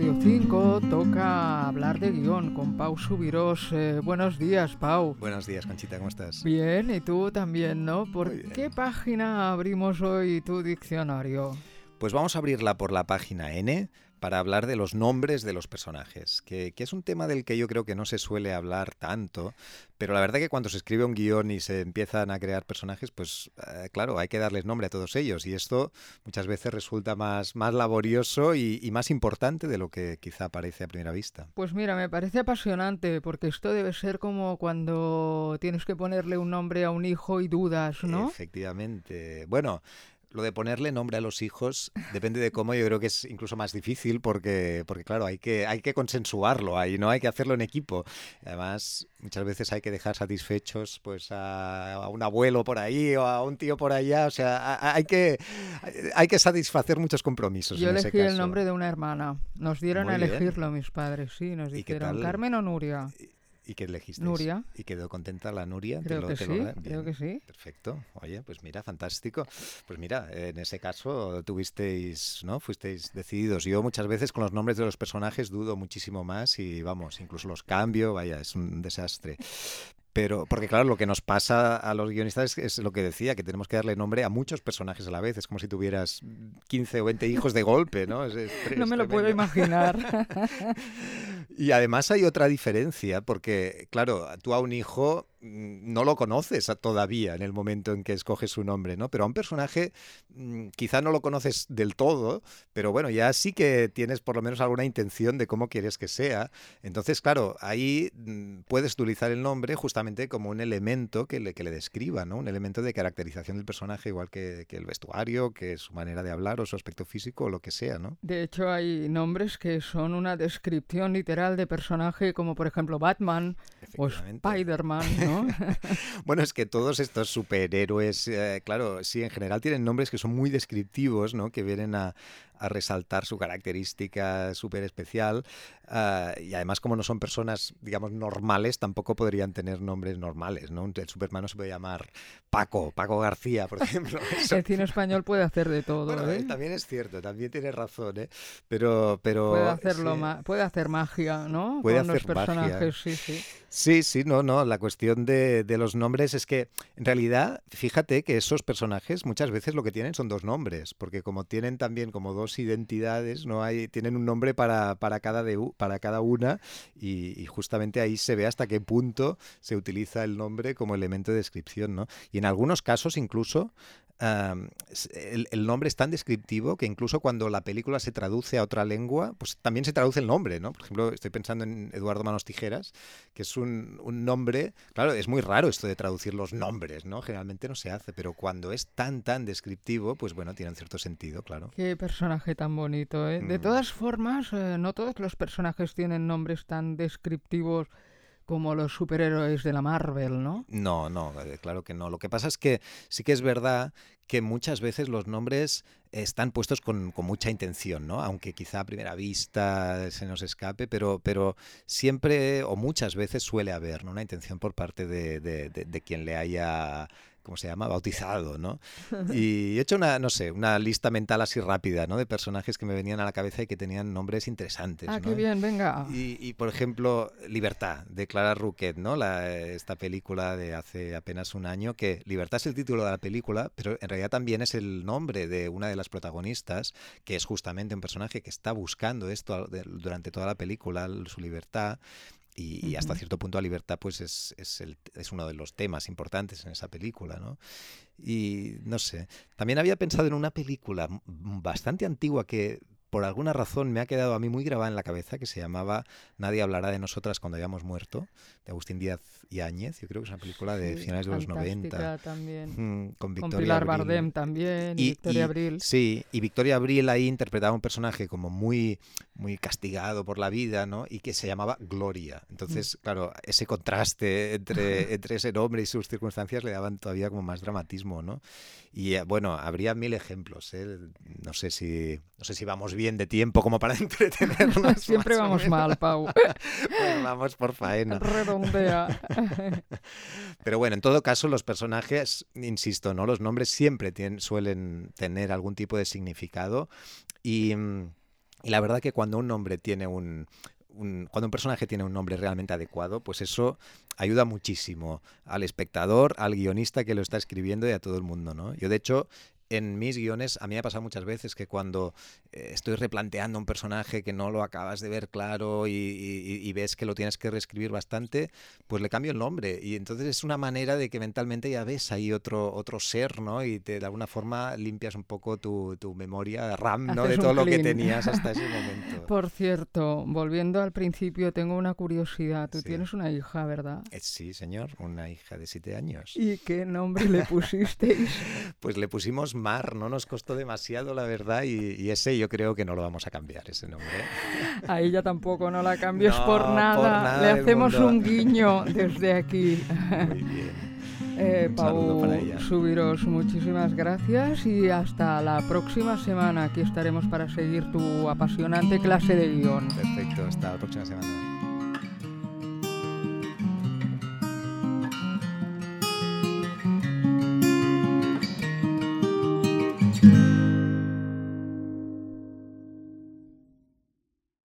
Radio 5 toca hablar de guion con Pau Subirós. Eh, buenos días, Pau. Buenos días, Conchita, ¿cómo estás? Bien, y tú también, ¿no? ¿Por qué página abrimos hoy tu diccionario? Pues vamos a abrirla por la página N para hablar de los nombres de los personajes, que, es un tema del que yo creo que no se suele hablar tanto, pero la verdad que cuando se escribe un guion y se empiezan a crear personajes, pues eh, claro, hay que darles nombre a todos ellos y esto muchas veces resulta más, más laborioso y, y más importante de lo que quizá parece a primera vista. Pues mira, me parece apasionante porque esto debe ser como cuando tienes que ponerle un nombre a un hijo y dudas, ¿no? Efectivamente. Bueno, lo de ponerle nombre a los hijos depende de cómo, yo creo que es incluso más difícil porque, porque claro, hay que, hay que consensuarlo ahí, ¿no? Hay que hacerlo en equipo. Además, muchas veces hay que dejar satisfechos pues a, un abuelo por ahí o a un tío por allá. O sea, hay que, hay que satisfacer muchos compromisos. Yo elegí el nombre de una hermana. Nos dieron a elegirlo mis padres, sí, nos dijeron Carmen o Nuria. ¿Y qué elegiste? Nuria. ¿Y quedó contenta la Nuria? Creo que sí, creo que sí. Perfecto. Oye, pues mira, fantástico. Pues mira, en ese caso tuvisteis, ¿no? Fuisteis decididos. Yo muchas veces con los nombres de los personajes dudo muchísimo más y vamos, incluso los cambio, vaya, es un desastre. Pero, porque claro, lo que nos pasa a los guionistas es, lo que decía, que tenemos que darle nombre a muchos personajes a la vez. Es como si tuvieras 15 o 20 hijos de golpe, ¿no? no me lo puedo imaginar. y además hay otra diferencia, porque claro, tú a un hijo Mm, no lo conoces todavía en el momento en que escoges su nombre, ¿no? Pero a un personaje mm, quizá no lo conoces del todo, pero bueno, ya sí que tienes por lo menos alguna intención de cómo quieres que sea. Entonces, claro, ahí mm, puedes utilizar el nombre justamente como un elemento que le, que le describa, ¿no? Un elemento de caracterización del personaje, igual que, que el vestuario, que su manera de hablar o su aspecto físico o lo que sea, ¿no? De hecho, hay nombres que son una descripción literal de personaje, como por ejemplo Batman o Spider-Man, ¿no? bueno, es que todos estos superhéroes, eh, claro, sí, en general tienen nombres que son muy descriptivos, ¿no? Que vienen a, a resaltar su característica súper especial. Ah, y además, como no son personas, digamos, normales, tampoco podrían tener nombres normales, ¿no? El Superman no se puede llamar Paco, Paco García, por ejemplo. El cine español puede hacer de todo, ¿eh? También es cierto, también tiene razón, ¿eh? Pero... pero puede, hacerlo puede hacer magia, ¿no? Puede Con hacer los personajes, magia. sí, sí. Sí, sí, no, no. La cuestión de, de, los nombres es que, en realidad, fíjate que esos personajes muchas veces lo que tienen son dos nombres, porque como tienen también como dos identidades, ¿no? Hay, tienen un nombre para, para, cada, de, para cada una y, justamente ahí se ve hasta qué punto se utiliza el nombre como elemento de descripción, ¿no? Y en algunos casos incluso el, nombre es tan descriptivo que incluso cuando la película se traduce a otra lengua, pues también se traduce el nombre, ¿no? Por ejemplo, estoy pensando en Eduardo Manos Tijeras, que es un, un, nombre, claro, es muy raro esto de traducir los nombres, ¿no? Generalmente no se hace, pero cuando es tan, tan descriptivo, pues bueno, tiene un cierto sentido, claro. Qué personaje tan bonito, ¿eh? De mm. todas formas, eh, no todos los personajes tienen nombres tan descriptivos como los superhéroes de la Marvel, ¿no? No, no, eh, claro que no. Lo que pasa es que sí que es verdad que muchas veces los nombres están puestos con, mucha intención, ¿no? Aunque quizá a primera vista se nos escape, pero, pero siempre o muchas veces suele haber una intención por parte de, de quien le haya ¿cómo se llama? Bautizado, ¿no? Y he hecho una, no sé, una lista mental así rápida, ¿no? De personajes que me venían a la cabeza y que tenían nombres interesantes. Ah, qué bien, venga. Y, por ejemplo, Libertad, de Clara Rouquet, ¿no? La, esta película de hace apenas un año, que Libertad es el título de la película, pero en realidad también es el nombre de una de las protagonistas, que es justamente un personaje que está buscando esto durante toda la película, su libertad. Y, hasta cierto punto la libertad pues es, es, el, es, uno de los temas importantes en esa película, ¿no? Y no sé, también había pensado en una película bastante antigua que por alguna razón me ha quedado a mí muy grabada en la cabeza que se llamaba Nadie hablará de nosotras cuando hayamos muerto, de Agustín Díaz y Áñez. Yo creo que es una película de finales de los 90. También. con, Victoria con Pilar Bardem también, y, Victoria Abril. Sí, y Victoria Abril ahí interpretaba un personaje como muy, muy castigado por la vida, ¿no? Y que se llamaba Gloria. Entonces, mm. claro, ese contraste entre, entre ese nombre y sus circunstancias le daban todavía como más dramatismo, ¿no? Y eh, bueno, habría mil ejemplos, ¿eh? No sé si, no sé si vamos bien bien de tiempo como para entretenernos. Siempre vamos mal, Pau. bueno, vamos por faena. Redondea. Pero bueno, en todo caso, los personajes, insisto, ¿no? Los nombres siempre tienen, suelen tener algún tipo de significado y. Y la verdad que cuando un nombre tiene un, cuando un personaje tiene un nombre realmente adecuado, pues eso ayuda muchísimo al espectador, al guionista que lo está escribiendo y a todo el mundo, ¿no? Yo de hecho en mis guiones, a mí me ha pasado muchas veces que cuando eh, estoy replanteando un personaje que no lo acabas de ver claro y, ves que lo tienes que reescribir bastante, pues le cambio el nombre. Y entonces es una manera de que mentalmente ya ves ahí otro, otro ser, ¿no? Y te, de alguna forma limpias un poco tu, memoria RAM, ¿no? de todo lo que tenías hasta ese momento. Por cierto, volviendo al principio, tengo una curiosidad. Tú tienes una hija, ¿verdad? Eh, sí, señor, una hija de siete años. ¿Y qué nombre le pusisteis? pues le pusimos Mar, no nos costó demasiado, la verdad, y, ese yo creo que no lo vamos a cambiar, ese nombre. A ella tampoco, no la cambies por, nada. Le hacemos un guiño desde aquí. Muy bien. Eh, Pau Subiros, muchísimas gracias y hasta la próxima semana. Aquí estaremos para seguir tu apasionante clase de guion. Perfecto, hasta la próxima semana.